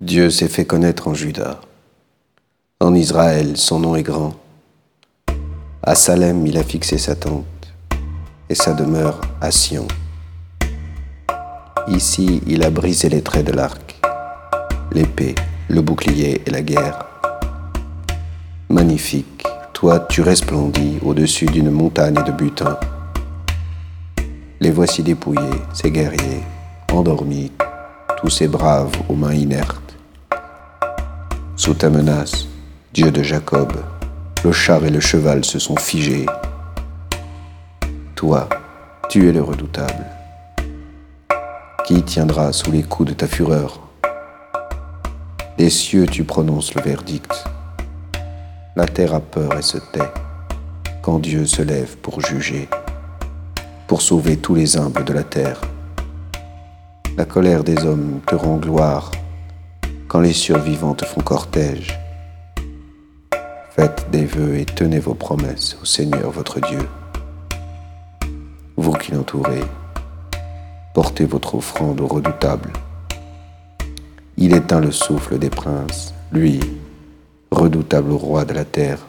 Dieu s'est fait connaître en Juda. En Israël, son nom est grand. À Salem, il a fixé sa tente et sa demeure à Sion. Ici, il a brisé les traits de l'arc, l'épée, le bouclier et la guerre. Magnifique, toi tu resplendis au-dessus d'une montagne de butin. Les voici dépouillés, ces guerriers, endormis, tous ces braves aux mains inertes. Sous ta menace, Dieu de Jacob, le char et le cheval se sont figés. Toi, tu es le redoutable. Qui tiendra sous les coups de ta fureur? Des cieux tu prononces le verdict. La terre a peur et se tait quand Dieu se lève pour juger, pour sauver tous les humbles de la terre. La colère des hommes te rend gloire quand les survivants font cortège. Faites des vœux et tenez vos promesses au Seigneur votre Dieu. Vous qui l'entourez, portez votre offrande au redoutable. Il éteint le souffle des princes, lui, redoutable roi de la terre.